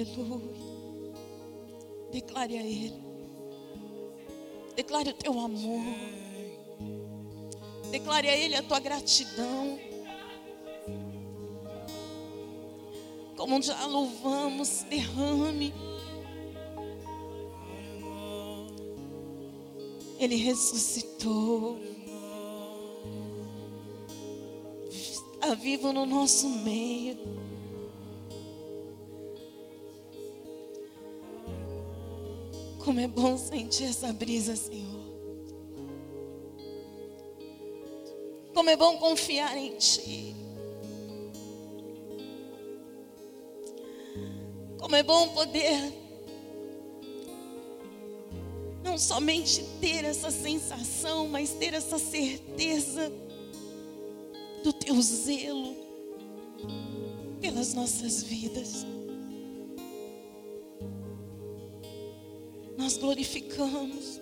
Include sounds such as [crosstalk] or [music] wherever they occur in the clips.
Aleluia. Declare a Ele. Declare o teu amor. Declare a Ele a tua gratidão. Como já louvamos, derrame. Ele ressuscitou. Está vivo no nosso meio. Como é bom sentir essa brisa, Senhor. Como é bom confiar em Ti. Como é bom poder não somente ter essa sensação, mas ter essa certeza do teu zelo pelas nossas vidas. Glorificamos,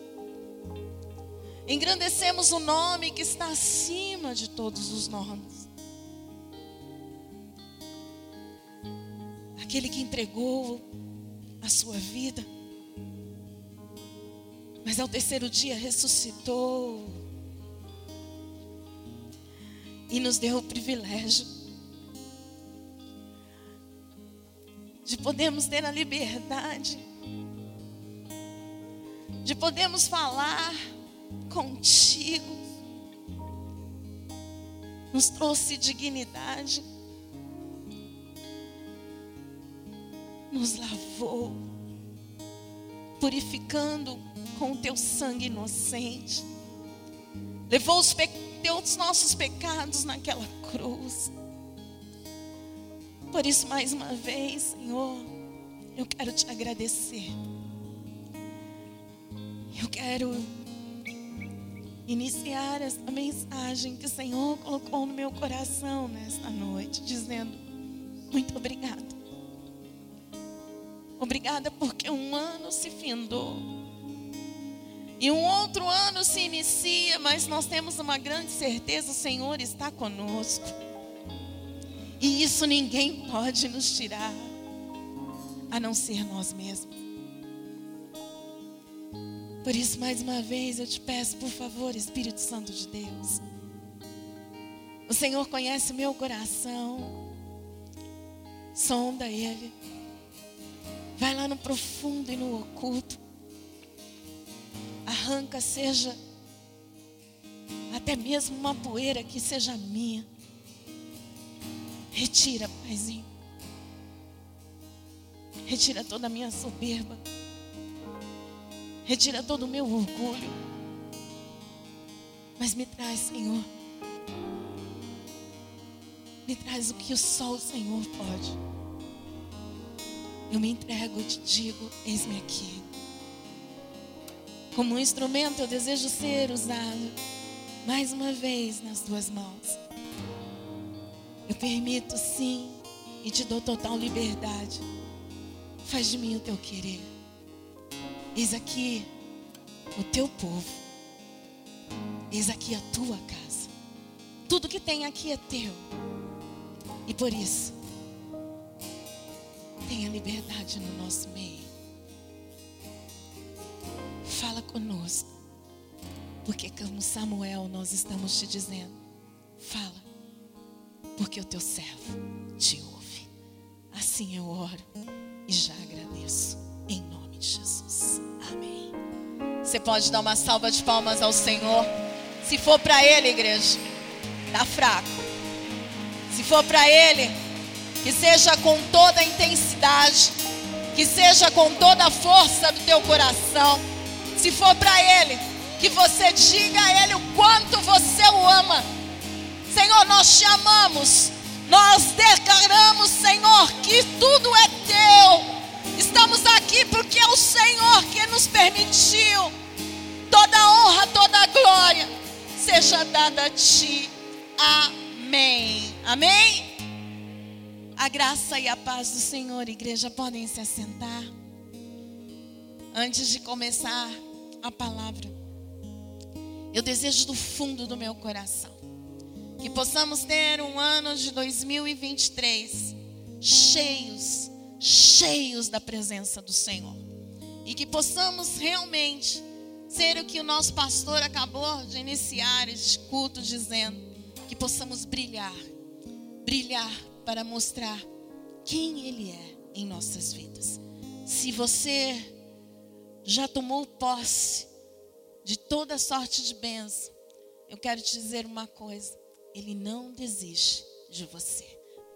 engrandecemos o nome que está acima de todos os nomes. Aquele que entregou a sua vida, mas ao terceiro dia ressuscitou e nos deu o privilégio de podermos ter a liberdade, de podermos falar contigo. Nos trouxe dignidade, nos lavou, purificando com o teu sangue inocente, levou os pecados os nossos pecados naquela cruz. Por isso, mais uma vez, Senhor, eu quero te agradecer. Eu quero iniciar esta mensagem que o Senhor colocou no meu coração nesta noite, dizendo: Muito obrigada. Obrigada porque um ano se findou e um outro ano se inicia, mas nós temos uma grande certeza: o Senhor está conosco. E isso ninguém pode nos tirar, a não ser nós mesmos. Por isso, mais uma vez, eu te peço, por favor, Espírito Santo de Deus. O Senhor conhece o meu coração. Sonda ele. Vai lá no profundo e no oculto arranca, seja até mesmo uma poeira que seja minha. Retira, Paizinho. Retira toda a minha soberba. Retira todo o meu orgulho. Mas me traz, Senhor. Me traz o que só o Senhor pode. Eu me entrego, e te digo, eis-me aqui. Como um instrumento, eu desejo ser usado mais uma vez nas tuas mãos. Eu permito sim e te dou total liberdade. Faz de mim o teu querer. Eis aqui o teu povo. Eis aqui a tua casa. Tudo que tem aqui é teu. E por isso, tenha liberdade no nosso meio fala conosco. Porque como Samuel nós estamos te dizendo, fala, porque o teu servo te ouve. Assim eu oro e já agradeço em nome de Jesus. Amém. Você pode dar uma salva de palmas ao Senhor. Se for para ele, igreja, tá fraco. Se for para ele, que seja com toda a intensidade, que seja com toda a força do teu coração. Se for para Ele, que você diga a Ele o quanto você o ama. Senhor, nós te amamos. Nós declaramos, Senhor, que tudo é teu. Estamos aqui porque é o Senhor que nos permitiu. Toda honra, toda glória seja dada a ti. Amém. Amém. A graça e a paz do Senhor, igreja, podem se assentar. Antes de começar a palavra. Eu desejo do fundo do meu coração que possamos ter um ano de 2023 cheios cheios da presença do Senhor. E que possamos realmente ser o que o nosso pastor acabou de iniciar este culto dizendo, que possamos brilhar, brilhar para mostrar quem Ele é em nossas vidas. Se você já tomou posse de toda sorte de bênção, eu quero te dizer uma coisa: Ele não desiste de você.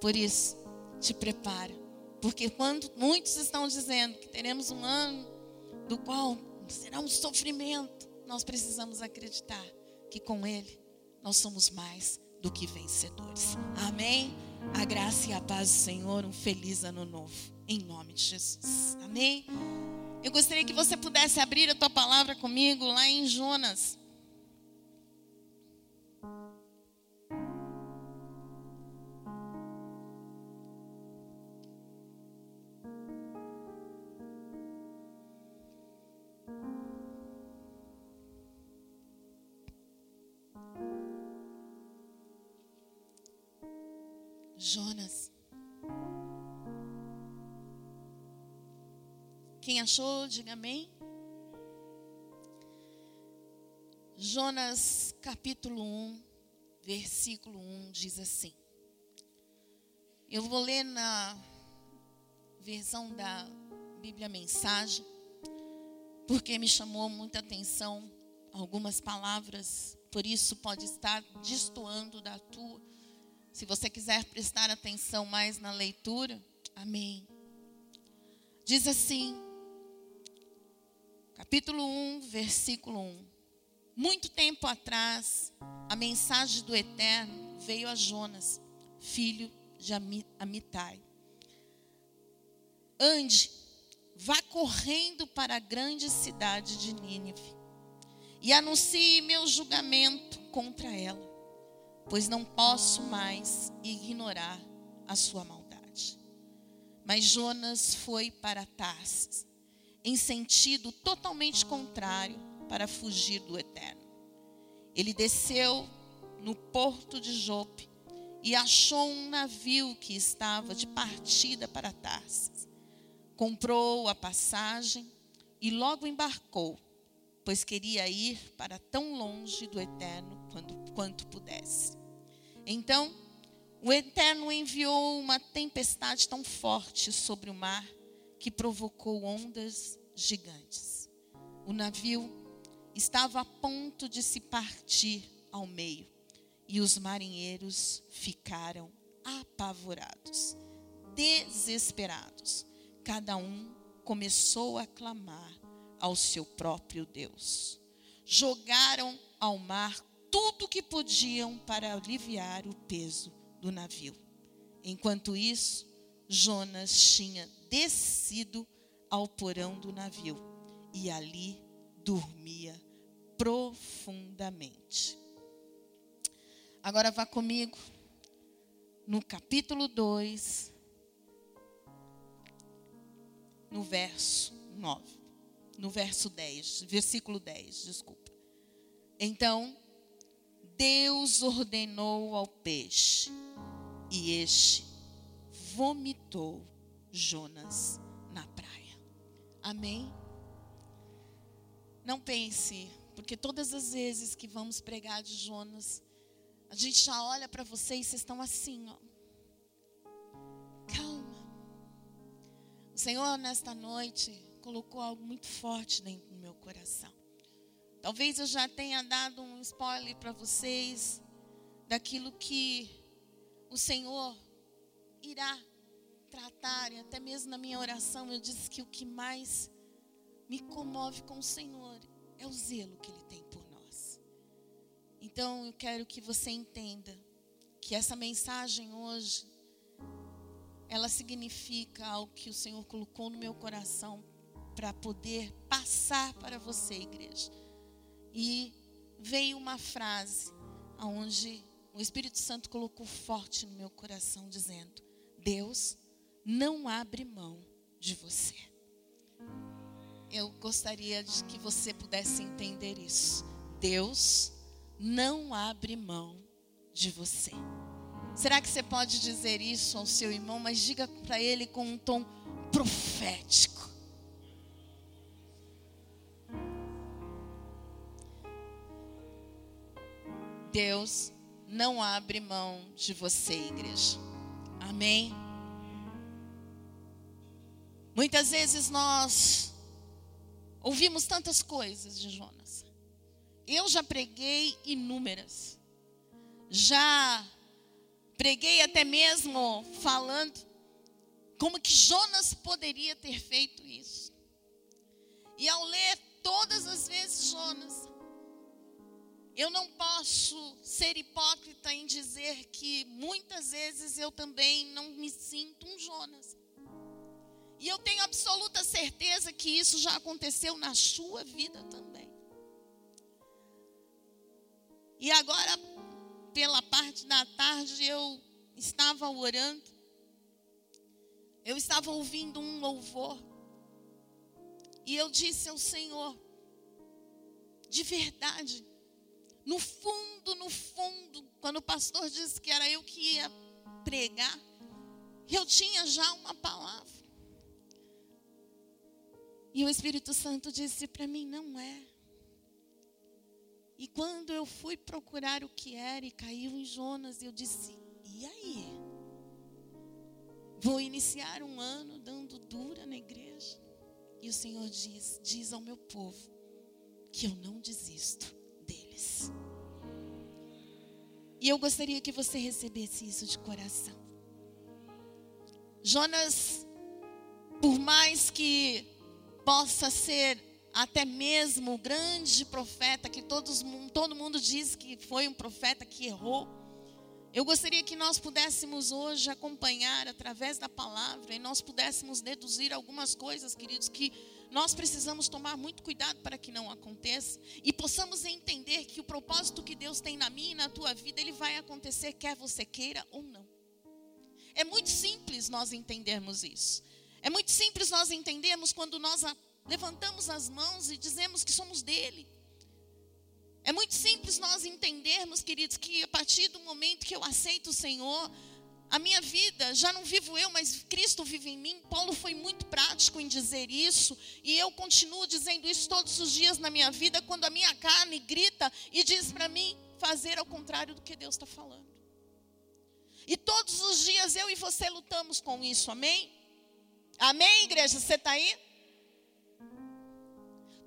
Por isso, te prepara. Porque quando muitos estão dizendo que teremos um ano do qual será um sofrimento, nós precisamos acreditar que com Ele nós somos mais do que vencedores. Amém? A graça e a paz do Senhor, um feliz ano novo, em nome de Jesus. Amém? Eu gostaria que você pudesse abrir a tua palavra comigo lá em Jonas. Jonas. Quem achou, diga amém. Jonas capítulo 1, versículo 1 diz assim. Eu vou ler na versão da Bíblia Mensagem, porque me chamou muita atenção algumas palavras, por isso pode estar destoando da tua se você quiser prestar atenção mais na leitura, amém. Diz assim, capítulo 1, versículo 1. Muito tempo atrás, a mensagem do Eterno veio a Jonas, filho de Amitai. Ande, vá correndo para a grande cidade de Nínive e anuncie meu julgamento contra ela pois não posso mais ignorar a sua maldade. Mas Jonas foi para Tarsis, em sentido totalmente contrário, para fugir do eterno. Ele desceu no porto de Jope e achou um navio que estava de partida para Tarsis. Comprou a passagem e logo embarcou, pois queria ir para tão longe do eterno quanto, quanto pudesse. Então, o Eterno enviou uma tempestade tão forte sobre o mar que provocou ondas gigantes. O navio estava a ponto de se partir ao meio e os marinheiros ficaram apavorados, desesperados. Cada um começou a clamar ao seu próprio Deus. Jogaram ao mar tudo que podiam para aliviar o peso do navio. Enquanto isso, Jonas tinha descido ao porão do navio e ali dormia profundamente. Agora vá comigo no capítulo 2, no verso 9, no verso 10, versículo 10, desculpa. Então, Deus ordenou ao peixe e este vomitou Jonas na praia. Amém? Não pense, porque todas as vezes que vamos pregar de Jonas, a gente já olha para vocês, vocês estão assim, ó. Calma. O Senhor, nesta noite, colocou algo muito forte dentro do meu coração. Talvez eu já tenha dado um spoiler para vocês daquilo que o Senhor irá tratar, e até mesmo na minha oração eu disse que o que mais me comove com o Senhor é o zelo que Ele tem por nós. Então eu quero que você entenda que essa mensagem hoje, ela significa algo que o Senhor colocou no meu coração para poder passar para você, igreja. E veio uma frase onde o Espírito Santo colocou forte no meu coração, dizendo: Deus não abre mão de você. Eu gostaria de que você pudesse entender isso. Deus não abre mão de você. Será que você pode dizer isso ao seu irmão, mas diga para ele com um tom profético? Deus não abre mão de você, igreja. Amém? Muitas vezes nós ouvimos tantas coisas de Jonas. Eu já preguei inúmeras. Já preguei até mesmo falando como que Jonas poderia ter feito isso. E ao ler todas as vezes Jonas, eu não posso ser hipócrita em dizer que muitas vezes eu também não me sinto um Jonas. E eu tenho absoluta certeza que isso já aconteceu na sua vida também. E agora, pela parte da tarde, eu estava orando. Eu estava ouvindo um louvor. E eu disse ao Senhor, de verdade, no fundo, no fundo, quando o pastor disse que era eu que ia pregar, eu tinha já uma palavra. E o Espírito Santo disse para mim: não é. E quando eu fui procurar o que era e caiu em Jonas, eu disse: e aí? Vou iniciar um ano dando dura na igreja. E o Senhor diz: diz ao meu povo que eu não desisto E eu gostaria que você recebesse isso de coração. Jonas, por mais que possa ser até mesmo o grande profeta que todos, todo mundo diz que foi um profeta que errou. Eu gostaria que nós pudéssemos hoje acompanhar através da palavra e nós pudéssemos deduzir algumas coisas, queridos, que nós precisamos tomar muito cuidado para que não aconteça e possamos entender que o propósito que Deus tem na minha e na tua vida, ele vai acontecer quer você queira ou não. É muito simples nós entendermos isso. É muito simples nós entendermos quando nós levantamos as mãos e dizemos que somos dele. É muito simples nós entendermos, queridos, que a partir do momento que eu aceito o Senhor, a minha vida já não vivo eu, mas Cristo vive em mim. Paulo foi muito prático em dizer isso, e eu continuo dizendo isso todos os dias na minha vida, quando a minha carne grita e diz para mim fazer ao contrário do que Deus está falando. E todos os dias eu e você lutamos com isso, amém? Amém, igreja? Você está aí?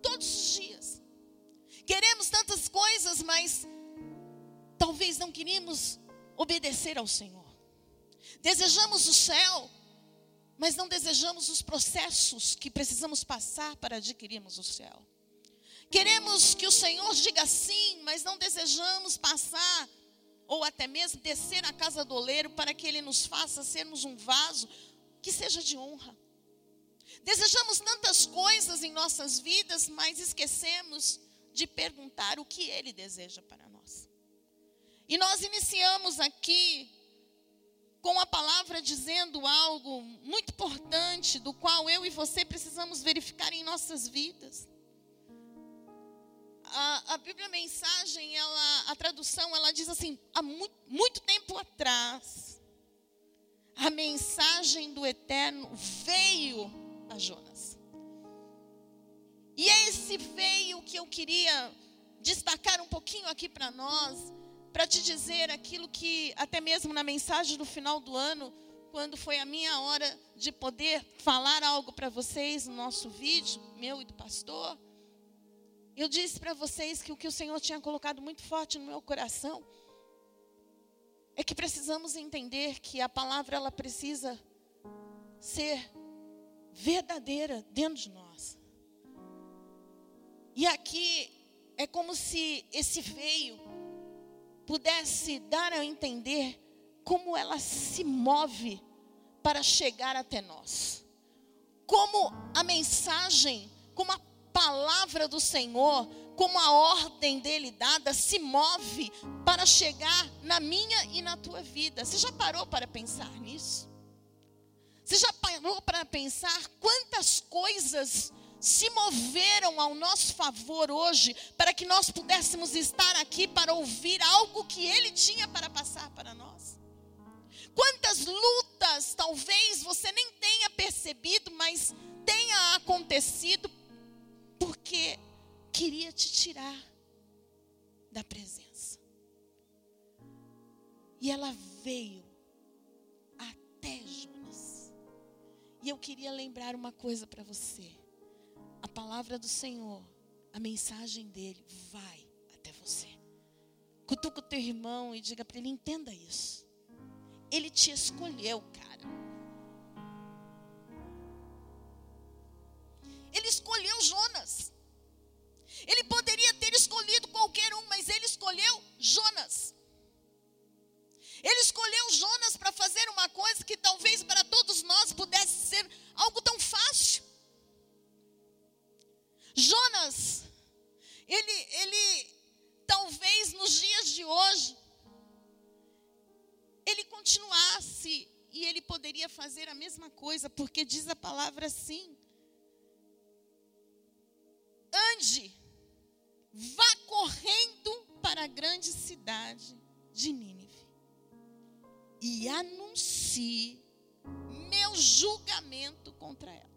Todos os dias. Queremos tantas coisas, mas talvez não queríamos obedecer ao Senhor. Desejamos o céu, mas não desejamos os processos que precisamos passar para adquirirmos o céu. Queremos que o Senhor diga sim, mas não desejamos passar ou até mesmo descer na casa do oleiro para que ele nos faça sermos um vaso que seja de honra. Desejamos tantas coisas em nossas vidas, mas esquecemos de perguntar o que Ele deseja para nós. E nós iniciamos aqui com a palavra dizendo algo muito importante, do qual eu e você precisamos verificar em nossas vidas. A, a Bíblia Mensagem, ela, a tradução, ela diz assim: há muito, muito tempo atrás, a mensagem do Eterno veio a Jonas. E é esse veio que eu queria destacar um pouquinho aqui para nós, para te dizer aquilo que, até mesmo na mensagem do final do ano, quando foi a minha hora de poder falar algo para vocês no nosso vídeo, meu e do pastor, eu disse para vocês que o que o Senhor tinha colocado muito forte no meu coração é que precisamos entender que a palavra ela precisa ser verdadeira dentro de nós. E aqui é como se esse veio pudesse dar a entender como ela se move para chegar até nós. Como a mensagem, como a palavra do Senhor, como a ordem dele dada se move para chegar na minha e na tua vida. Você já parou para pensar nisso? Você já parou para pensar quantas coisas se moveram ao nosso favor hoje para que nós pudéssemos estar aqui para ouvir algo que Ele tinha para passar para nós? Quantas lutas talvez você nem tenha percebido, mas tenha acontecido porque queria te tirar da presença. E ela veio até Jonas. E eu queria lembrar uma coisa para você. A palavra do Senhor, a mensagem dele vai até você. Cutuca o teu irmão e diga para ele: entenda isso. Ele te escolheu, cara. Ele escolheu Jonas. Ele poderia ter escolhido qualquer um, mas ele escolheu Jonas. Fazer a mesma coisa, porque diz a palavra assim: ande, vá correndo para a grande cidade de Nínive e anuncie meu julgamento contra ela.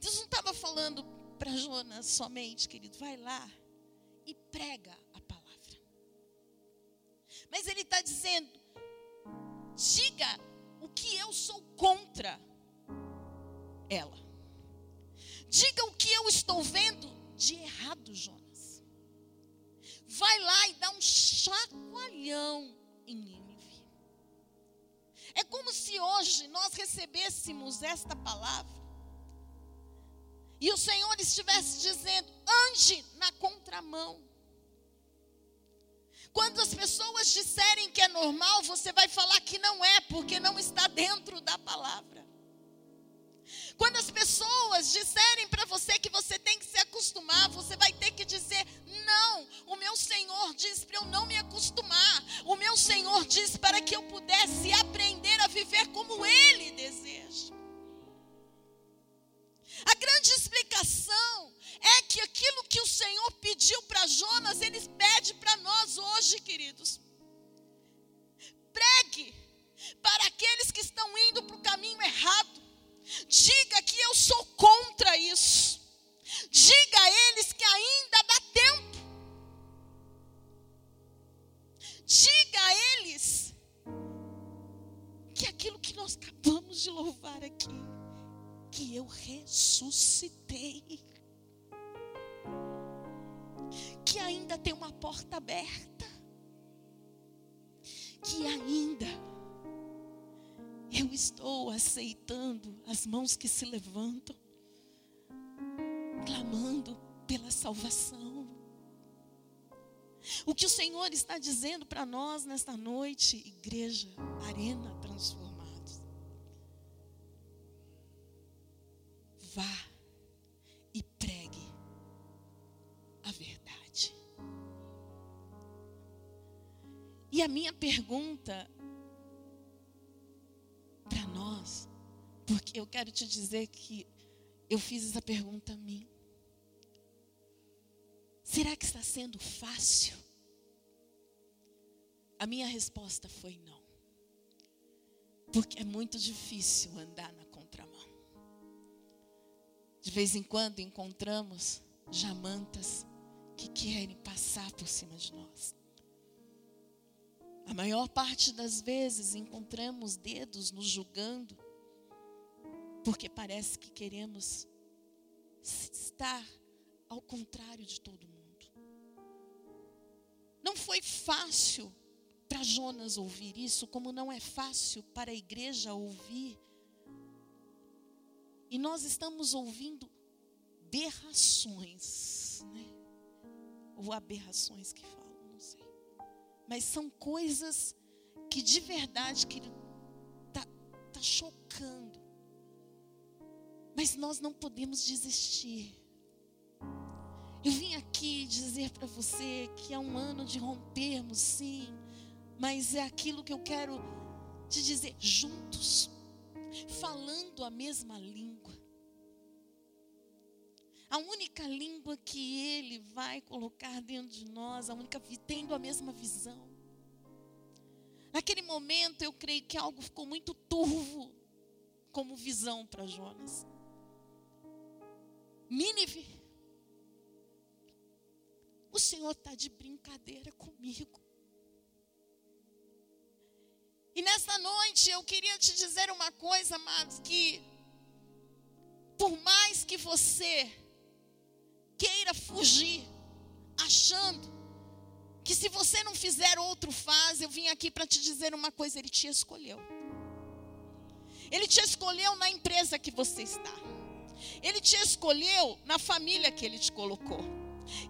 Deus não estava falando para Jonas somente, querido, vai lá e prega a palavra. Mas ele está dizendo: diga o que eu sou contra ela. Diga o que eu estou vendo de errado, Jonas. Vai lá e dá um chacoalhão em Nínive. É como se hoje nós recebêssemos esta palavra e o Senhor estivesse dizendo: ande na contramão. Quando as pessoas disserem que é normal, você vai falar que não é, porque não está dentro da palavra. Quando as pessoas disserem para você que você tem que se acostumar, você vai ter que dizer: não, o meu Senhor diz para eu não me acostumar. O meu Senhor diz para que eu pudesse aprender a viver como Ele deseja. A grande explicação é que aquilo que o Senhor pediu para Jonas, Ele pede para nós hoje, queridos. Pregue para aqueles que estão porta aberta. Que ainda eu estou aceitando as mãos que se levantam, clamando pela salvação. O que o Senhor está dizendo para nós nesta noite, igreja, arena transformados. Pergunta para nós, porque eu quero te dizer que eu fiz essa pergunta a mim. Será que está sendo fácil? A minha resposta foi não. Porque é muito difícil andar na contramão. De vez em quando encontramos jamantas que querem passar por cima de nós. A maior parte das vezes encontramos dedos nos julgando, porque parece que queremos estar ao contrário de todo mundo. Não foi fácil para Jonas ouvir isso, como não é fácil para a igreja ouvir. E nós estamos ouvindo berrações, né? ou aberrações que falam mas são coisas que de verdade que tá, tá chocando. Mas nós não podemos desistir. Eu vim aqui dizer para você que é um ano de rompermos, sim, mas é aquilo que eu quero te dizer juntos, falando a mesma língua. A única língua que Ele vai colocar dentro de nós, a única tendo a mesma visão. Naquele momento eu creio que algo ficou muito turvo como visão para Jonas. Nínive, o Senhor está de brincadeira comigo. E nessa noite eu queria te dizer uma coisa, amados, que por mais que você queira fugir, achando que se você não fizer outro faz, eu vim aqui para te dizer uma coisa, ele te escolheu. Ele te escolheu na empresa que você está. Ele te escolheu na família que ele te colocou.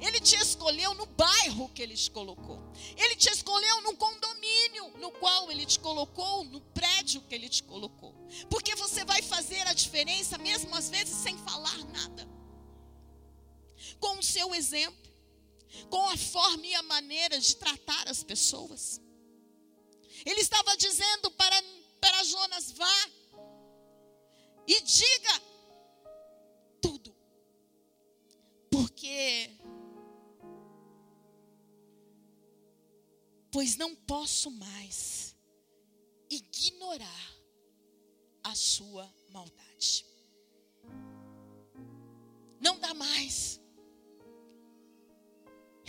Ele te escolheu no bairro que ele te colocou. Ele te escolheu no condomínio no qual ele te colocou, no prédio que ele te colocou. Porque você vai fazer a diferença, mesmo às vezes sem falar nada. Com o seu exemplo, com a forma e a maneira de tratar as pessoas. Ele estava dizendo para, para Jonas: vá e diga tudo. Porque, pois não posso mais ignorar a sua maldade. Não dá mais.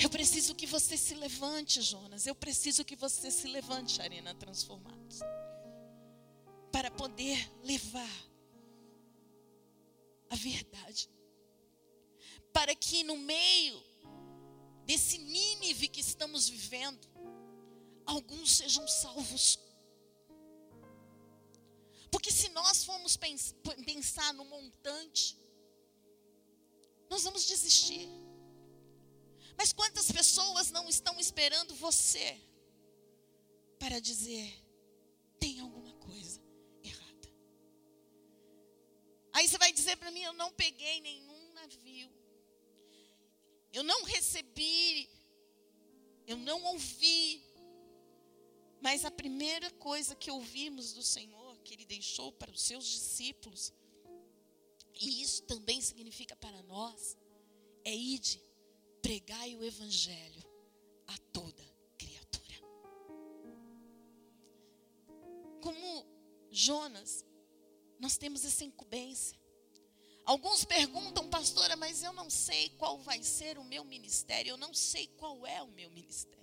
Eu preciso que você se levante, Jonas. Eu preciso que você se levante, Arena Transformados. Para poder levar a verdade. Para que no meio desse Nínive que estamos vivendo, alguns sejam salvos. Porque se nós formos pensar no montante, nós vamos desistir. Mas quantas pessoas não estão esperando você para dizer: tem alguma coisa errada? Aí você vai dizer para mim: eu não peguei nenhum navio, eu não recebi, eu não ouvi. Mas a primeira coisa que ouvimos do Senhor, que Ele deixou para os seus discípulos, e isso também significa para nós, é ide pregai o evangelho a toda criatura. Como Jonas, nós temos essa incumbência. Alguns perguntam, pastora, mas eu não sei qual vai ser o meu ministério, eu não sei qual é o meu ministério.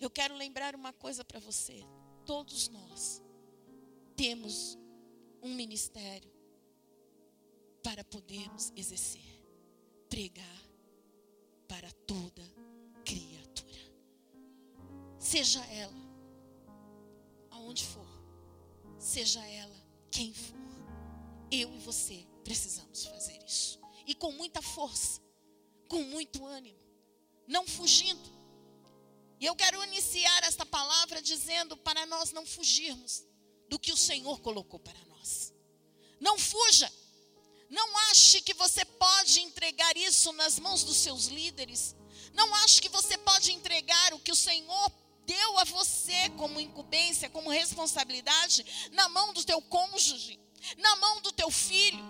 Eu quero lembrar uma coisa para você: todos nós temos um ministério para podermos exercer, pregar para toda criatura. Seja ela aonde for, seja ela quem for, eu e você precisamos fazer isso. E com muita força, com muito ânimo, não fugindo. E eu quero iniciar esta palavra dizendo para nós não fugirmos do que o Senhor colocou para nós. Não fuja não ache que você pode entregar isso nas mãos dos seus líderes. Não ache que você pode entregar o que o Senhor deu a você como incumbência, como responsabilidade, na mão do teu cônjuge, na mão do teu filho.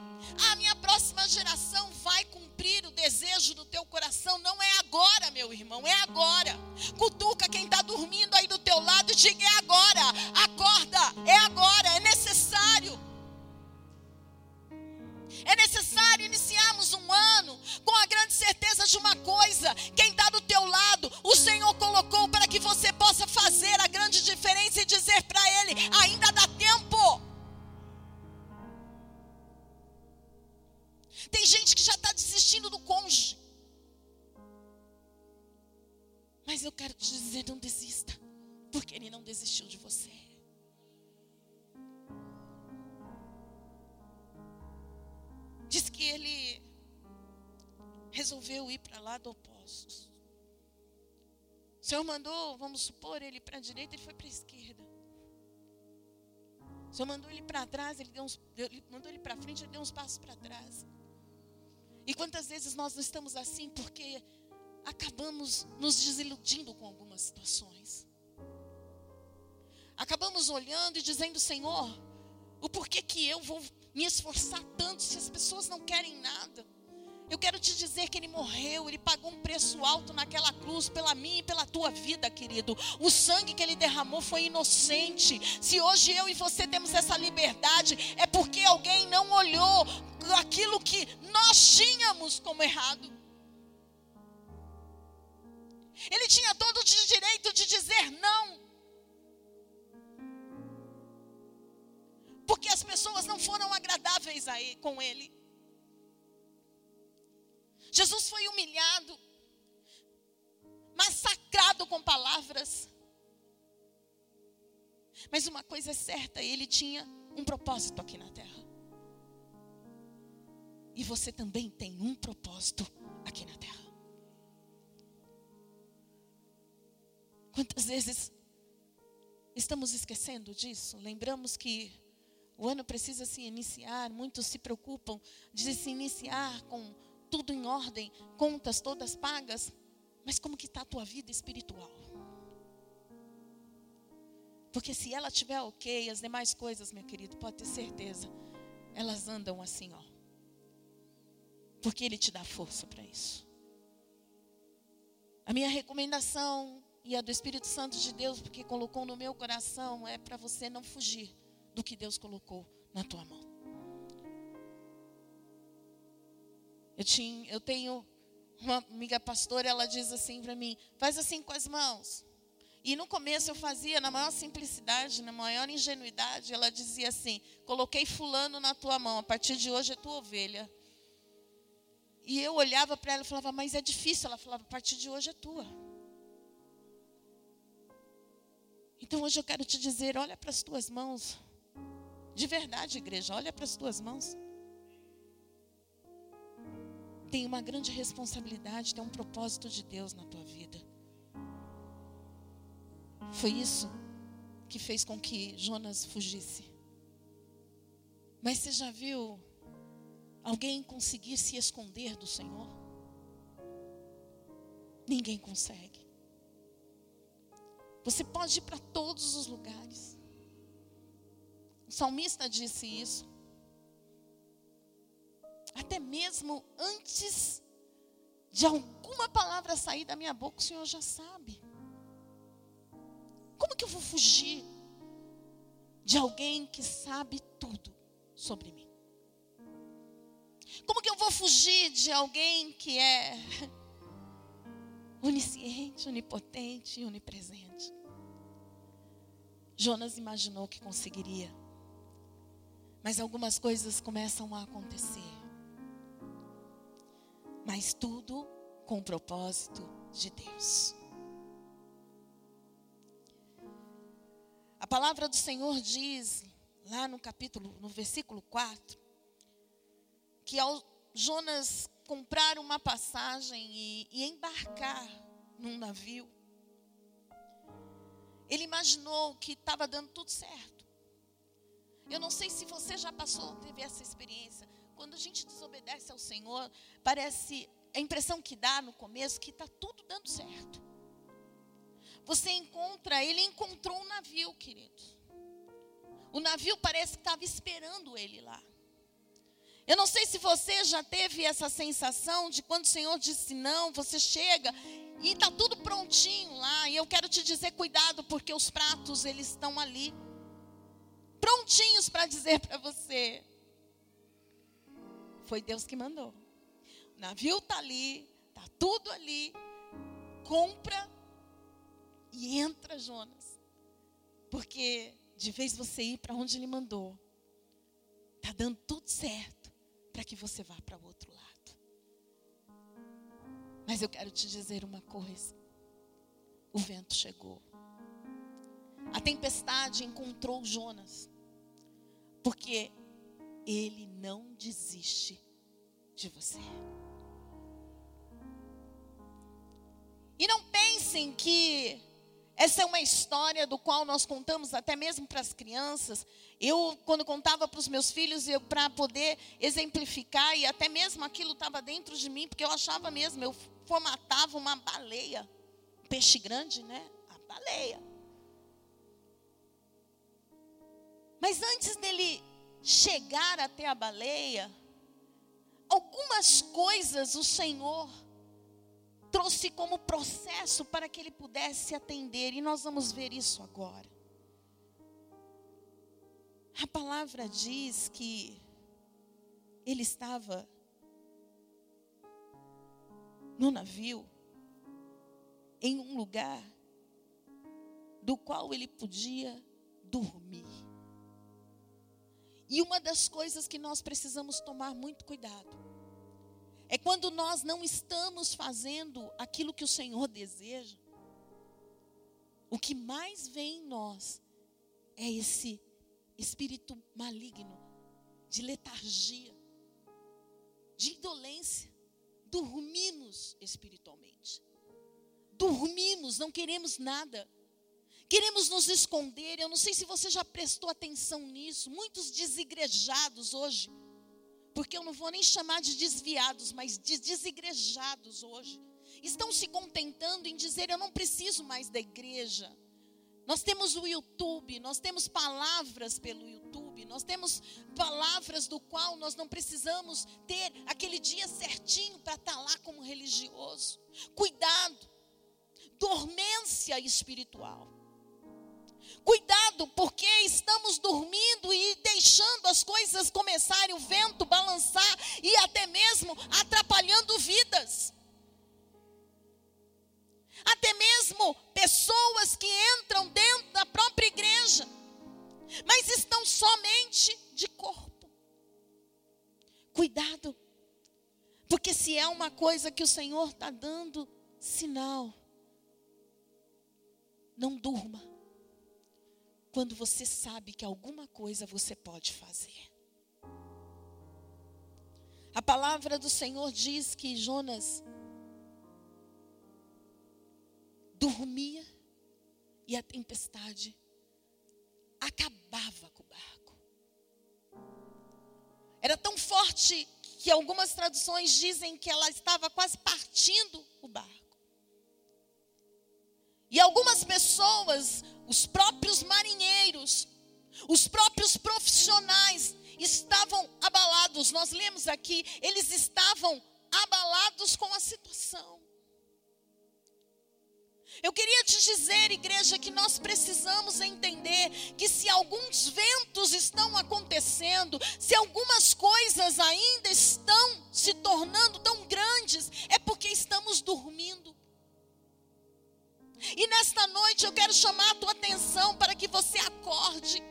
A minha próxima geração vai cumprir o desejo do teu coração. Não é agora, meu irmão, é agora. Cutuca quem está dormindo aí do teu lado e diga: é agora. Acorda, é agora, é necessário. É necessário iniciarmos um ano com a grande certeza de uma coisa: quem está do teu lado, o Senhor colocou para que você possa fazer a grande diferença e dizer para Ele: ainda dá tempo. Tem gente que já está desistindo do cônjuge. Mas eu quero te dizer: não desista, porque Ele não desistiu de você. Diz que ele resolveu ir para lá oposto. O Senhor mandou, vamos supor, ele para a direita, ele foi para a esquerda. O Senhor mandou ele para trás, ele, deu uns, ele mandou ele para frente, ele deu uns passos para trás. E quantas vezes nós não estamos assim porque acabamos nos desiludindo com algumas situações. Acabamos olhando e dizendo, Senhor, o porquê que eu vou me esforçar tanto se as pessoas não querem nada? Eu quero te dizer que ele morreu, ele pagou um preço alto naquela cruz pela minha e pela tua vida, querido. O sangue que ele derramou foi inocente. Se hoje eu e você temos essa liberdade, é porque alguém não olhou aquilo que nós tínhamos como errado. Ele tinha todo o direito de dizer não. Pessoas não foram agradáveis a ele, com ele. Jesus foi humilhado, massacrado com palavras. Mas uma coisa é certa, ele tinha um propósito aqui na terra. E você também tem um propósito aqui na terra. Quantas vezes estamos esquecendo disso? Lembramos que o ano precisa se iniciar, muitos se preocupam de se iniciar com tudo em ordem, contas todas pagas. Mas como que está a tua vida espiritual? Porque se ela tiver ok, as demais coisas, meu querido, pode ter certeza, elas andam assim, ó. Porque Ele te dá força para isso. A minha recomendação e a do Espírito Santo de Deus, porque colocou no meu coração, é para você não fugir do que Deus colocou na tua mão. Eu, tinha, eu tenho uma amiga pastora, ela diz assim para mim: faz assim com as mãos. E no começo eu fazia na maior simplicidade, na maior ingenuidade. Ela dizia assim: coloquei fulano na tua mão, a partir de hoje é tua ovelha. E eu olhava para ela e falava, mas é difícil. Ela falava, a partir de hoje é tua. Então hoje eu quero te dizer: olha para as tuas mãos. De verdade, igreja, olha para as tuas mãos. Tem uma grande responsabilidade, tem um propósito de Deus na tua vida. Foi isso que fez com que Jonas fugisse. Mas você já viu alguém conseguir se esconder do Senhor? Ninguém consegue. Você pode ir para todos os lugares. O salmista disse isso. Até mesmo antes de alguma palavra sair da minha boca, o Senhor já sabe. Como que eu vou fugir de alguém que sabe tudo sobre mim? Como que eu vou fugir de alguém que é [laughs] onisciente, onipotente e onipresente. Jonas imaginou que conseguiria, mas algumas coisas começam a acontecer. Mas tudo com o propósito de Deus. A palavra do Senhor diz, lá no capítulo, no versículo 4, que ao Jonas comprar uma passagem e, e embarcar num navio, ele imaginou que estava dando tudo certo. Eu não sei se você já passou, teve essa experiência. Quando a gente desobedece ao Senhor, parece a impressão que dá no começo que está tudo dando certo. Você encontra, ele encontrou um navio, queridos. O navio parece que estava esperando ele lá. Eu não sei se você já teve essa sensação de quando o Senhor disse não, você chega e está tudo prontinho lá. E eu quero te dizer, cuidado, porque os pratos, eles estão ali. Prontinhos para dizer para você. Foi Deus que mandou. O navio está ali, está tudo ali. Compra e entra, Jonas. Porque de vez você ir para onde ele mandou, está dando tudo certo para que você vá para o outro lado. Mas eu quero te dizer uma coisa: o vento chegou, a tempestade encontrou Jonas, porque ele não desiste de você. E não pensem que essa é uma história do qual nós contamos até mesmo para as crianças. Eu, quando contava para os meus filhos, eu para poder exemplificar, e até mesmo aquilo estava dentro de mim, porque eu achava mesmo, eu formatava uma baleia, um peixe grande, né? A baleia. Mas antes dele chegar até a baleia, algumas coisas o Senhor trouxe como processo para que ele pudesse atender, e nós vamos ver isso agora. A palavra diz que ele estava no navio, em um lugar do qual ele podia dormir. E uma das coisas que nós precisamos tomar muito cuidado é quando nós não estamos fazendo aquilo que o Senhor deseja. O que mais vem em nós é esse espírito maligno de letargia, de indolência. Dormimos espiritualmente. Dormimos, não queremos nada. Queremos nos esconder. Eu não sei se você já prestou atenção nisso. Muitos desigrejados hoje, porque eu não vou nem chamar de desviados, mas de desigrejados hoje, estão se contentando em dizer: Eu não preciso mais da igreja. Nós temos o YouTube, nós temos palavras pelo YouTube, nós temos palavras do qual nós não precisamos ter aquele dia certinho para estar lá como religioso. Cuidado, dormência espiritual. Cuidado, porque estamos dormindo e deixando as coisas começarem, o vento balançar e até mesmo atrapalhando vidas. Até mesmo pessoas que entram dentro da própria igreja, mas estão somente de corpo. Cuidado, porque se é uma coisa que o Senhor está dando sinal, não durma quando você sabe que alguma coisa você pode fazer. A palavra do Senhor diz que Jonas dormia e a tempestade acabava com o barco. Era tão forte que algumas traduções dizem que ela estava quase partindo o barco. E algumas pessoas, os próprios marinheiros, os próprios profissionais estavam abalados. Nós lemos aqui, eles estavam abalados com a situação. Eu queria te dizer, igreja, que nós precisamos entender que se alguns ventos estão acontecendo, se algumas coisas ainda estão se tornando tão grandes, é porque estamos dormindo. E nesta noite eu quero chamar a tua atenção para que você acorde,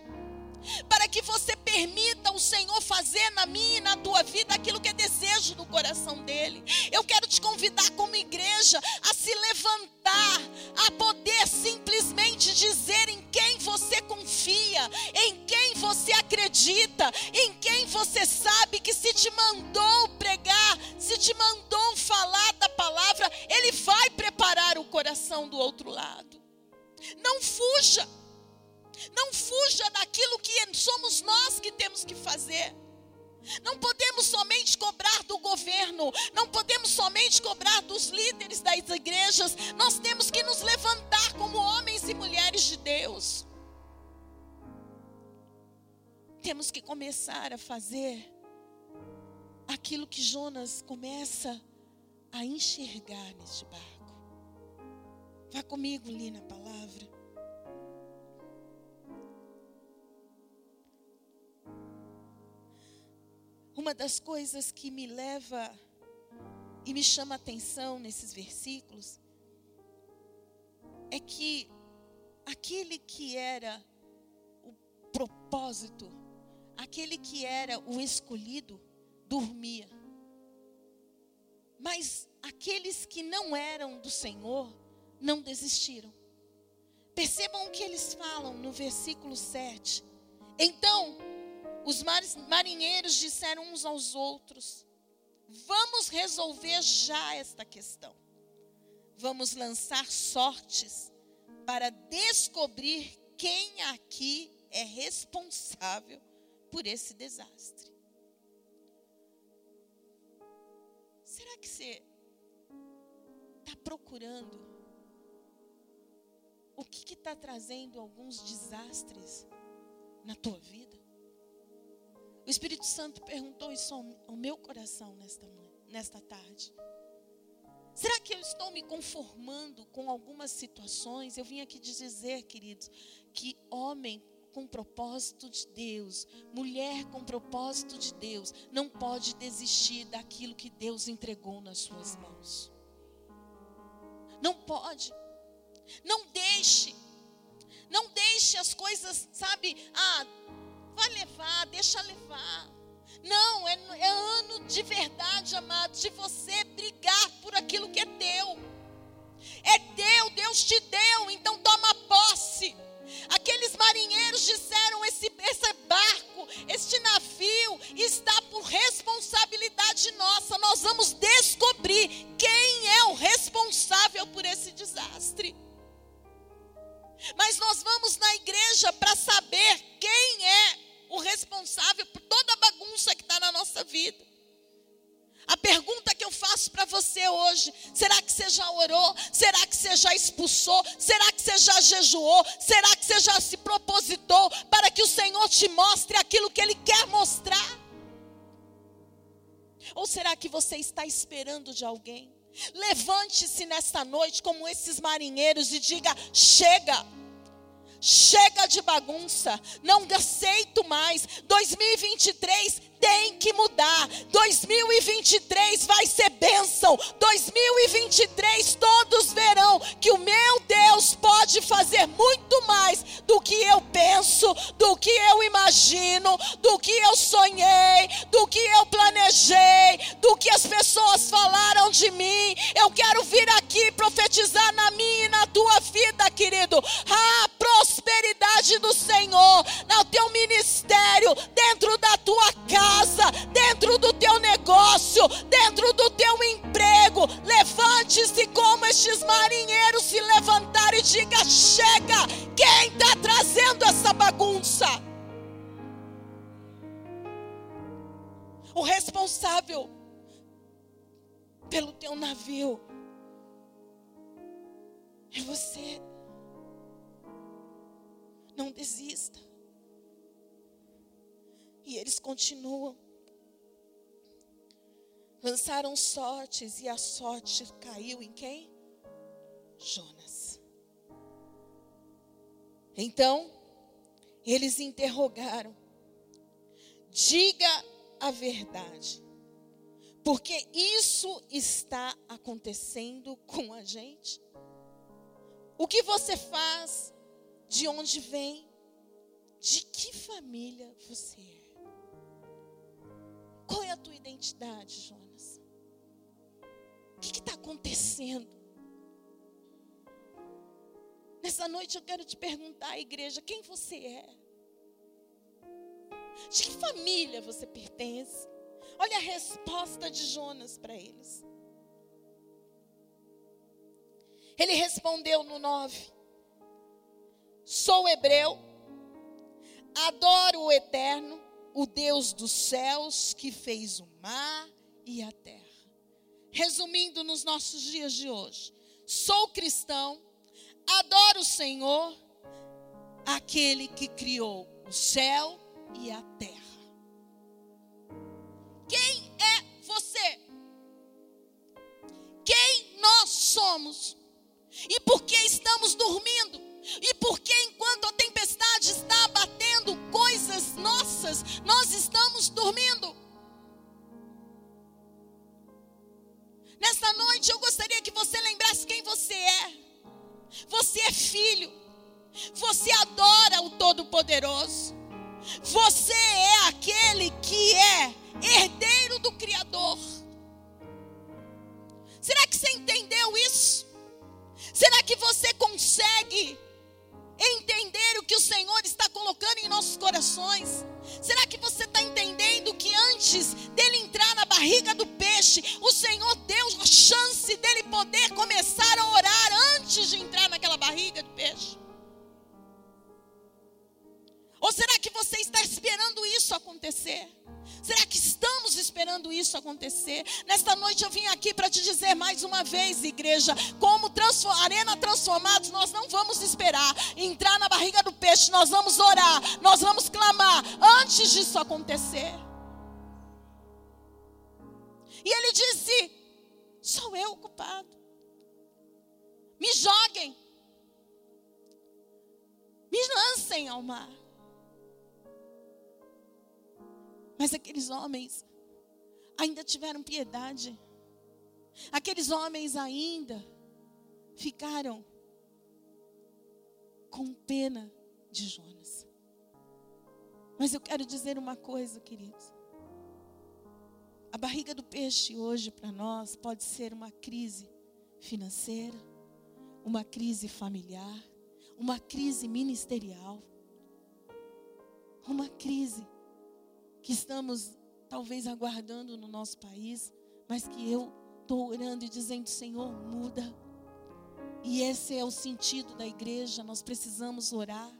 para que você permita o Senhor fazer na minha e na tua vida aquilo que é desejo do coração dele. Eu quero te convidar como igreja a se levantar, a poder simplesmente dizer em quem você confia, em quem você acredita, em quem você sabe que se te mandou pregar, se te mandou falar da palavra, ele vai preparar o coração do outro lado. Não fuja. Não fuja daquilo que somos nós que temos que fazer. Não podemos somente cobrar do governo, não podemos somente cobrar dos líderes das igrejas, nós temos que nos levantar como homens e mulheres de Deus. Temos que começar a fazer aquilo que Jonas começa a enxergar neste barco. Vá comigo ali na palavra. Uma das coisas que me leva e me chama a atenção nesses versículos é que aquele que era o propósito, aquele que era o escolhido, dormia. Mas aqueles que não eram do Senhor não desistiram. Percebam o que eles falam no versículo 7. Então, os marinheiros disseram uns aos outros: Vamos resolver já esta questão. Vamos lançar sortes para descobrir quem aqui é responsável por esse desastre. Será que você está procurando o que está trazendo alguns desastres na tua vida? O Espírito Santo perguntou isso ao meu coração nesta, nesta tarde. Será que eu estou me conformando com algumas situações? Eu vim aqui dizer, queridos, que homem com propósito de Deus, mulher com propósito de Deus, não pode desistir daquilo que Deus entregou nas suas mãos. Não pode. Não deixe. Não deixe as coisas, sabe? Ah, vai levar, deixa levar. Não, é, é ano de verdade, amados, de você brigar por aquilo que é teu. É teu, Deus te deu, então toma posse. Aqueles marinheiros disseram: você está esperando de alguém? Levante-se nesta noite como esses marinheiros e diga: chega. Chega de bagunça, não aceito mais. 2023 tem que mudar. 2023 vai ser bênção. 2023 todos verão que o meu Deus pode fazer muito mais do que eu penso, do que eu imagino, do que eu sonhei, do que eu planejei, do que as pessoas falaram de mim. Eu quero vir aqui profetizar na minha e na tua vida, querido. Ah, prosperidade do Senhor, no teu ministério, dentro da tua casa, dentro do teu negócio, dentro do teu emprego. Levante-se como estes marinheiros se levantaram e diga: chega, quem está trazendo essa bagunça? O responsável pelo teu navio é você. Não desista. E eles continuam. Lançaram sortes e a sorte caiu em quem? Jonas. Então, eles interrogaram: diga a verdade, porque isso está acontecendo com a gente. O que você faz? De onde vem? De que família você é? Qual é a tua identidade, Jonas? O que está acontecendo? Nessa noite eu quero te perguntar, igreja, quem você é? De que família você pertence? Olha a resposta de Jonas para eles. Ele respondeu no 9: Sou hebreu, adoro o eterno, o Deus dos céus que fez o mar e a terra. Resumindo nos nossos dias de hoje, sou cristão, adoro o Senhor, aquele que criou o céu e a terra. Quem é você? Quem nós somos? E por que estamos dormindo? E por que enquanto a tempestade está coisas nossas, nós estamos dormindo? Nesta noite eu gostaria que você lembrasse quem você é. Você é filho. Você adora o Todo-Poderoso. Você é aquele que é herdeiro do Criador. Será que você entendeu isso? Será que você consegue colocando em nossos corações? Será que você está entendendo que antes dele entrar na barriga do peixe, o Senhor deu a chance dele poder começar a orar antes de entrar naquela barriga de peixe? Ou será que você está esperando isso acontecer? Será que estamos esperando? isso acontecer. Nesta noite eu vim aqui para te dizer mais uma vez, igreja, como transform, Arena Transformados, nós não vamos esperar entrar na barriga do peixe, nós vamos orar, nós vamos clamar antes disso acontecer. E ele disse: Sou eu o culpado. Me joguem. Me lancem ao mar. Mas aqueles homens ainda tiveram piedade. Aqueles homens ainda ficaram com pena de Jonas. Mas eu quero dizer uma coisa, queridos. A barriga do peixe hoje para nós pode ser uma crise financeira, uma crise familiar, uma crise ministerial, uma crise que estamos talvez aguardando no nosso país, mas que eu estou orando e dizendo: Senhor, muda. E esse é o sentido da igreja. Nós precisamos orar,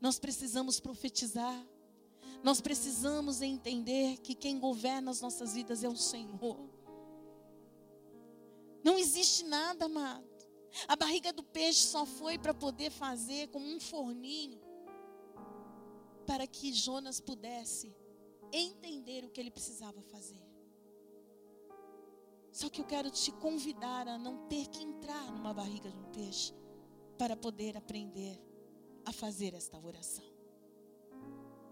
nós precisamos profetizar, nós precisamos entender que quem governa as nossas vidas é o Senhor. Não existe nada, amado. A barriga do peixe só foi para poder fazer como um forninho para que Jonas pudesse entender o que ele precisava fazer. Só que eu quero te convidar a não ter que entrar numa barriga de um peixe para poder aprender a fazer esta oração.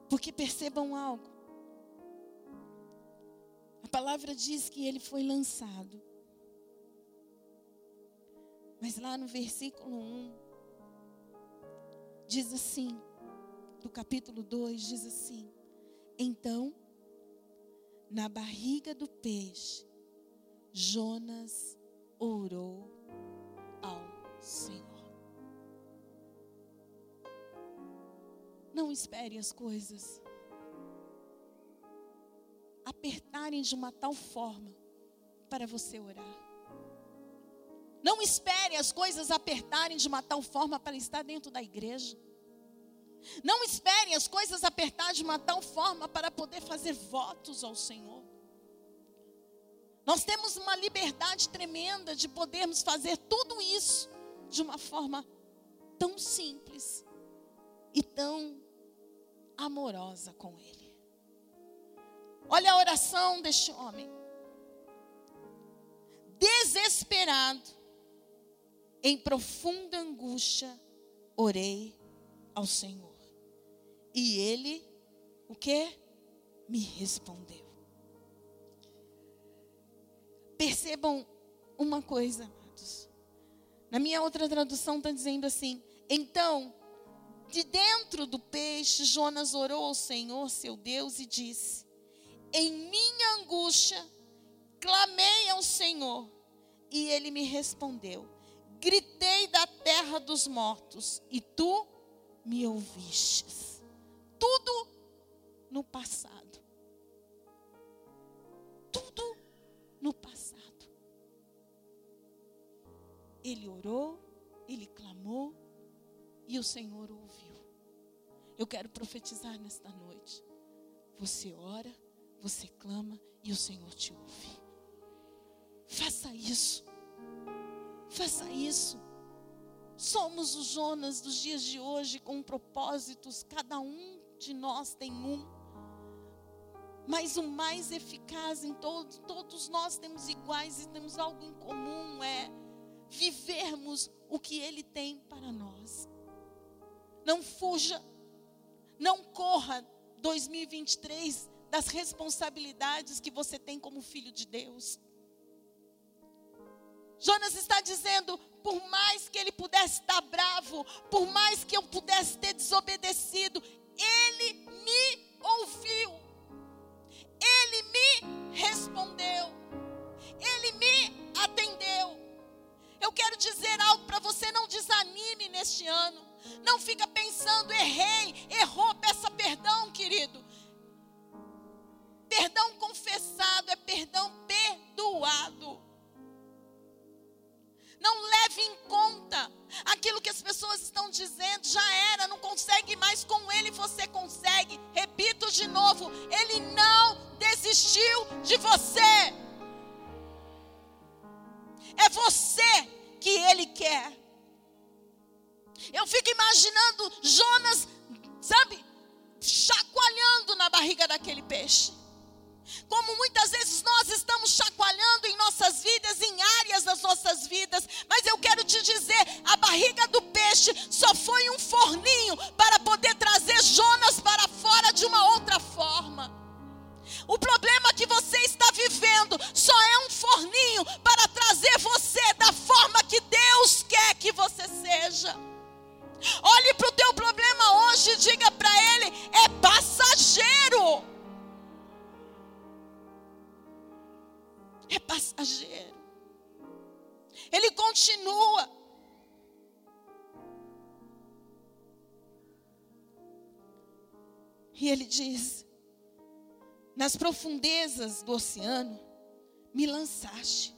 Porque percebam algo. A palavra diz que ele foi lançado. Mas lá no versículo 1, diz assim: do capítulo 2 diz assim: Então, na barriga do peixe, Jonas orou ao Senhor. Não espere as coisas apertarem de uma tal forma para você orar. Não espere as coisas apertarem de uma tal forma para estar dentro da igreja. Não esperem as coisas apertar de uma tal forma para poder fazer votos ao Senhor. Nós temos uma liberdade tremenda de podermos fazer tudo isso de uma forma tão simples e tão amorosa com Ele. Olha a oração deste homem. Desesperado, em profunda angústia, orei ao Senhor. E ele, o que? Me respondeu. Percebam uma coisa, amados. Na minha outra tradução está dizendo assim: então, de dentro do peixe, Jonas orou ao Senhor, seu Deus, e disse: Em minha angústia, clamei ao Senhor, e ele me respondeu. Gritei da terra dos mortos, e tu me ouvistes tudo no passado. Tudo no passado. Ele orou, ele clamou e o Senhor ouviu. Eu quero profetizar nesta noite. Você ora, você clama e o Senhor te ouve. Faça isso. Faça isso. Somos os Jonas dos dias de hoje com propósitos, cada um de nós tem um. Mas o mais eficaz em todos, todos nós temos iguais e temos algo em comum, é vivermos o que Ele tem para nós. Não fuja, não corra 2023 das responsabilidades que você tem como filho de Deus. Jonas está dizendo: por mais que ele pudesse estar bravo, por mais que eu pudesse ter desobedecido, ele me ouviu. Ele me respondeu. Ele me atendeu. Eu quero dizer algo para você, não desanime neste ano. Não fica pensando, errei, errou, peça perdão, querido. Perdão confessado é perdão perdoado. Não leve em conta aquilo que as pessoas estão dizendo, já era, não consegue mais, com ele você consegue. Repito de novo, ele não desistiu de você. É você que ele quer. Eu fico imaginando Jonas, sabe, chacoalhando na barriga daquele peixe. Como muitas vezes nós estamos chacoalhando em nossas vidas, em áreas das nossas vidas, mas eu quero te dizer: a barriga do peixe só foi um forninho para poder trazer Jonas para fora de uma outra forma. O problema que você está vivendo só é um forninho para trazer você da forma que Deus quer que você seja. Olhe para o teu problema hoje e diga para ele: é passageiro. É passageiro. Ele continua. E ele diz: nas profundezas do oceano, me lançaste,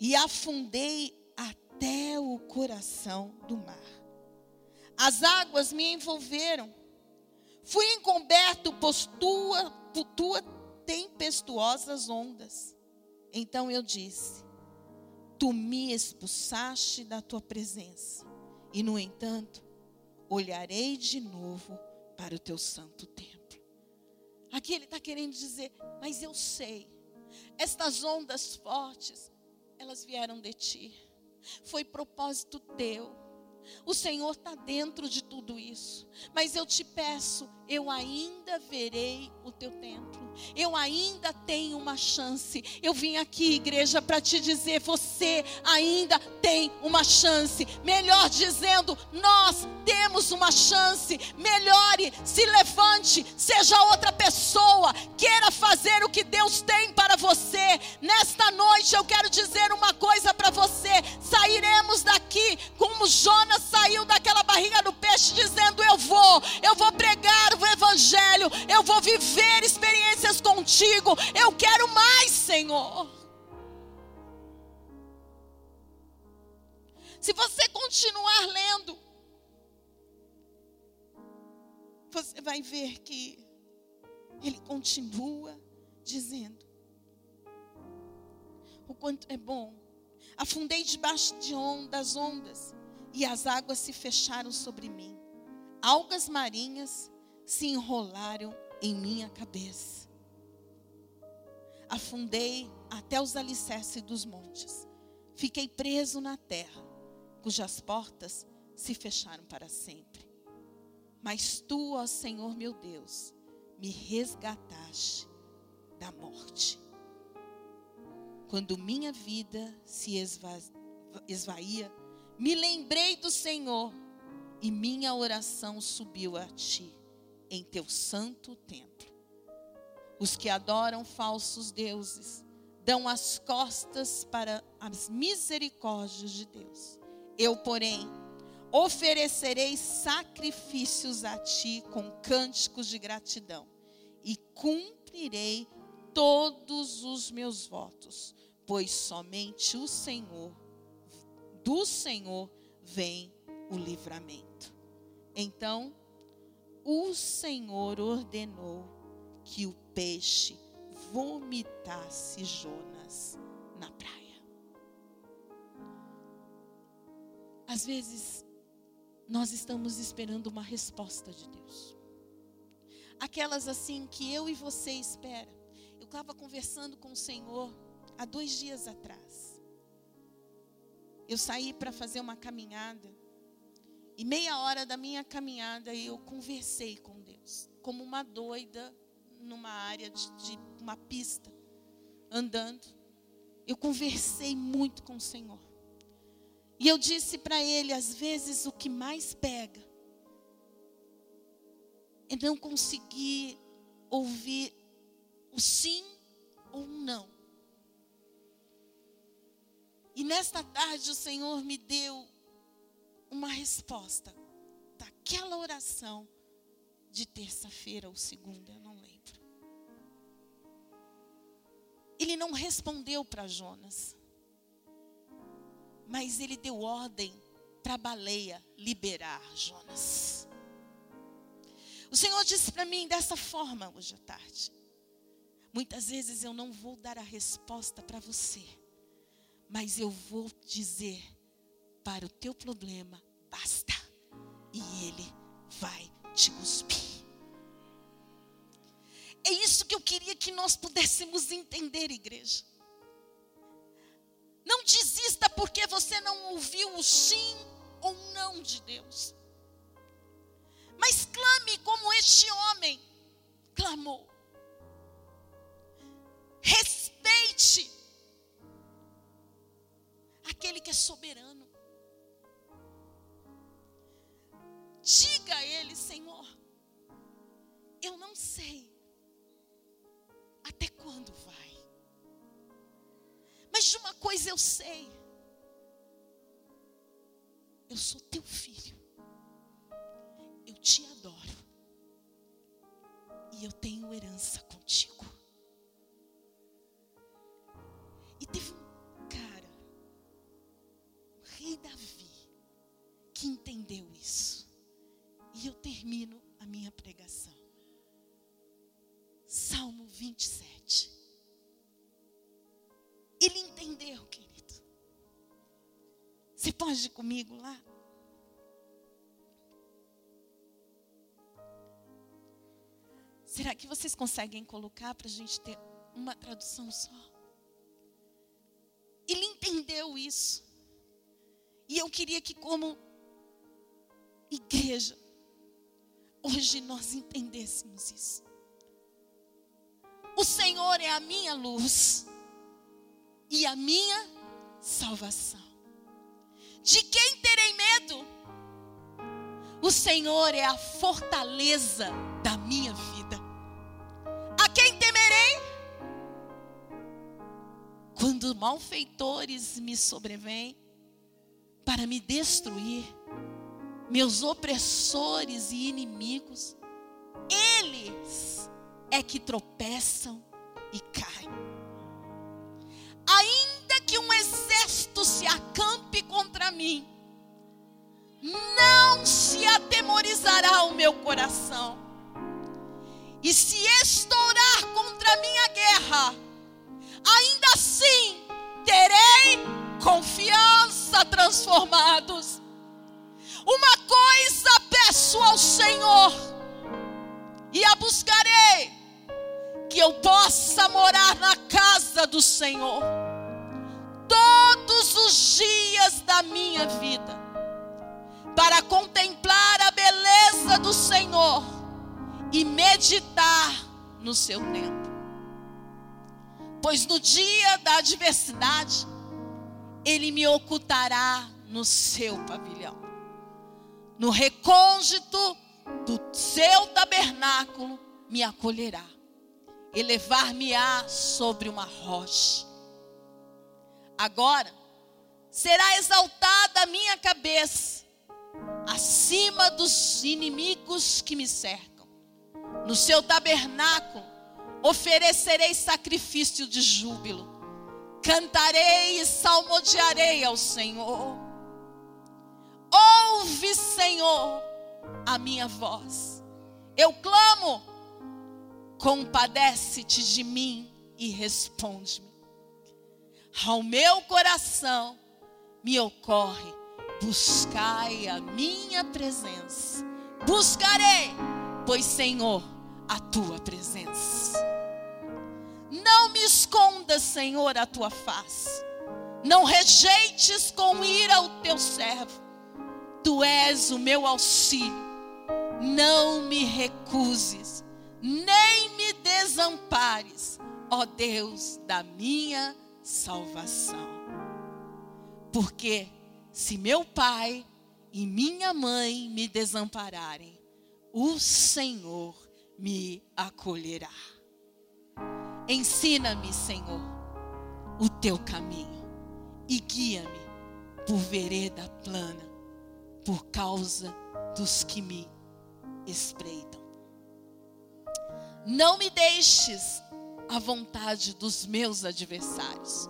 e afundei até o coração do mar. As águas me envolveram, fui encoberto por tua, por tua tempestuosas ondas. Então eu disse: Tu me expulsaste da tua presença, e no entanto, olharei de novo para o teu santo templo. Aqui ele está querendo dizer, mas eu sei, estas ondas fortes, elas vieram de ti, foi propósito teu. O Senhor está dentro de tudo isso, mas eu te peço, eu ainda verei o teu templo. Eu ainda tenho uma chance. Eu vim aqui, igreja, para te dizer: você ainda tem uma chance. Melhor dizendo, nós temos uma chance. Melhore, se levante, seja outra pessoa. Queira fazer o que Deus tem para você. Nesta noite eu quero dizer uma coisa para você: sairemos daqui como Jonas saiu daquela barriga do peixe, dizendo: Eu vou, eu vou pregar o Evangelho, eu vou viver experiências contigo, eu quero mais, Senhor. Se você continuar lendo, você vai ver que ele continua dizendo o quanto é bom. Afundei debaixo de on das ondas e as águas se fecharam sobre mim. Algas marinhas se enrolaram em minha cabeça. Afundei até os alicerces dos montes. Fiquei preso na terra, cujas portas se fecharam para sempre. Mas tu, ó Senhor meu Deus, me resgataste da morte. Quando minha vida se esva esvaía, me lembrei do Senhor e minha oração subiu a ti em teu santo templo. Os que adoram falsos deuses dão as costas para as misericórdias de Deus. Eu, porém, oferecerei sacrifícios a ti com cânticos de gratidão e cumprirei todos os meus votos, pois somente o Senhor, do Senhor vem o livramento. Então, o Senhor ordenou que o peixe vomitasse Jonas na praia. Às vezes, nós estamos esperando uma resposta de Deus. Aquelas assim que eu e você espera. Eu estava conversando com o Senhor há dois dias atrás. Eu saí para fazer uma caminhada e meia hora da minha caminhada eu conversei com Deus, como uma doida numa área de, de uma pista, andando. Eu conversei muito com o Senhor. E eu disse para ele, às vezes o que mais pega é não conseguir ouvir o sim ou o não. E nesta tarde o Senhor me deu uma resposta daquela oração de terça-feira ou segunda, eu não lembro. Ele não respondeu para Jonas, mas ele deu ordem para a baleia liberar Jonas. O Senhor disse para mim dessa forma hoje à tarde: Muitas vezes eu não vou dar a resposta para você, mas eu vou dizer para o teu problema: basta, e ele vai te cuspir. É isso que eu queria que nós pudéssemos entender, igreja. Não desista porque você não ouviu o sim ou não de Deus. Mas clame como este homem clamou. Respeite aquele que é soberano. Diga a ele, Senhor, eu não sei até quando vai. Mas de uma coisa eu sei. Eu sou teu filho. Eu te adoro. E eu tenho herança contigo. E teve um cara, o rei Davi, que entendeu isso. E eu termino a minha pregação. Salmo 27. Ele entendeu, querido. Você pode ir comigo lá? Será que vocês conseguem colocar para a gente ter uma tradução só? Ele entendeu isso. E eu queria que, como igreja, hoje nós entendêssemos isso. O Senhor é a minha luz e a minha salvação. De quem terei medo? O Senhor é a fortaleza da minha vida. A quem temerei? Quando malfeitores me sobrevêm para me destruir, meus opressores e inimigos, eles é que tropeçam e caem. Ainda que um exército se acampe contra mim, não se atemorizará o meu coração. E se estourar contra a minha guerra, ainda assim terei confiança transformados. Uma coisa peço ao Senhor, e a buscarei, que eu possa morar na casa do Senhor todos os dias da minha vida, para contemplar a beleza do Senhor e meditar no seu tempo. Pois no dia da adversidade, Ele me ocultará no seu pavilhão, no recôndito do seu tabernáculo me acolherá, elevar-me-á sobre uma rocha. Agora será exaltada a minha cabeça acima dos inimigos que me cercam. No seu tabernáculo oferecerei sacrifício de júbilo. Cantarei e salmodiarei ao Senhor. Ouve, Senhor, a minha voz. Eu clamo, compadece-te de mim e responde-me. Ao meu coração me ocorre, buscai a minha presença. Buscarei, pois, Senhor, a tua presença. Não me escondas, Senhor, a tua face. Não rejeites com ira o teu servo. Tu és o meu auxílio. Não me recuses, nem me desampares, ó Deus da minha salvação. Porque se meu pai e minha mãe me desampararem, o Senhor me acolherá. Ensina-me, Senhor, o teu caminho e guia-me por vereda plana, por causa dos que me espreitam. Não me deixes à vontade dos meus adversários,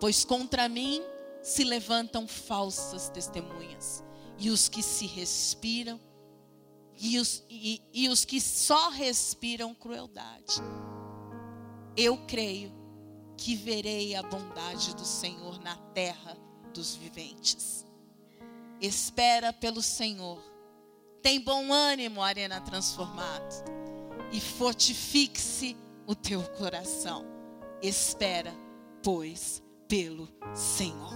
pois contra mim se levantam falsas testemunhas, e os que se respiram, e os, e, e os que só respiram crueldade. Eu creio que verei a bondade do Senhor na terra dos viventes. Espera pelo Senhor. Tem bom ânimo, Arena Transformado. E fortifique-se o teu coração. Espera, pois, pelo Senhor.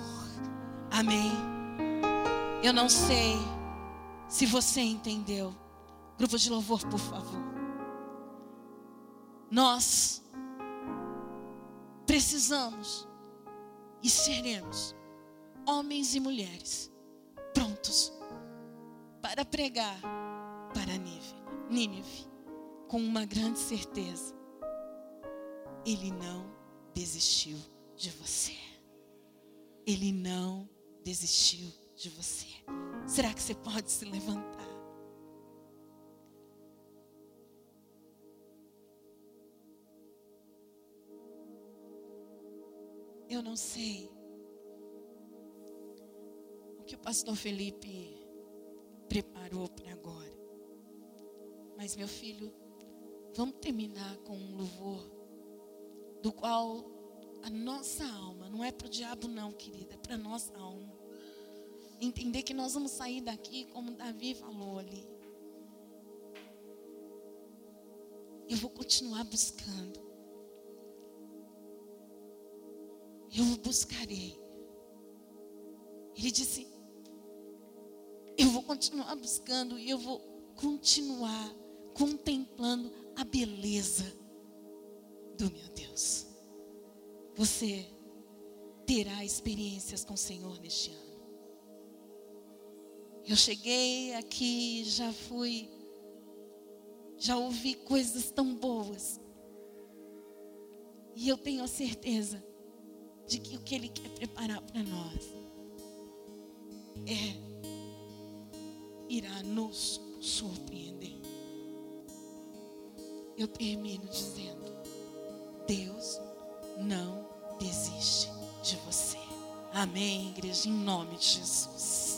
Amém. Eu não sei se você entendeu. Grupo de louvor, por favor. Nós precisamos e seremos homens e mulheres para pregar para Nínive com uma grande certeza. Ele não desistiu de você. Ele não desistiu de você. Será que você pode se levantar? Eu não sei que o pastor Felipe preparou para agora. Mas, meu filho, vamos terminar com um louvor do qual a nossa alma, não é para o diabo, não, querida, é para a nossa alma. Entender que nós vamos sair daqui, como Davi falou ali. Eu vou continuar buscando. Eu buscarei. Ele disse: Eu vou continuar buscando e eu vou continuar contemplando a beleza do meu Deus você terá experiências com o Senhor neste ano. Eu cheguei aqui, já fui, já ouvi coisas tão boas. E eu tenho a certeza de que o que Ele quer preparar para nós é irá nos surpreender. Eu termino dizendo: Deus não desiste de você. Amém, igreja, em nome de Jesus.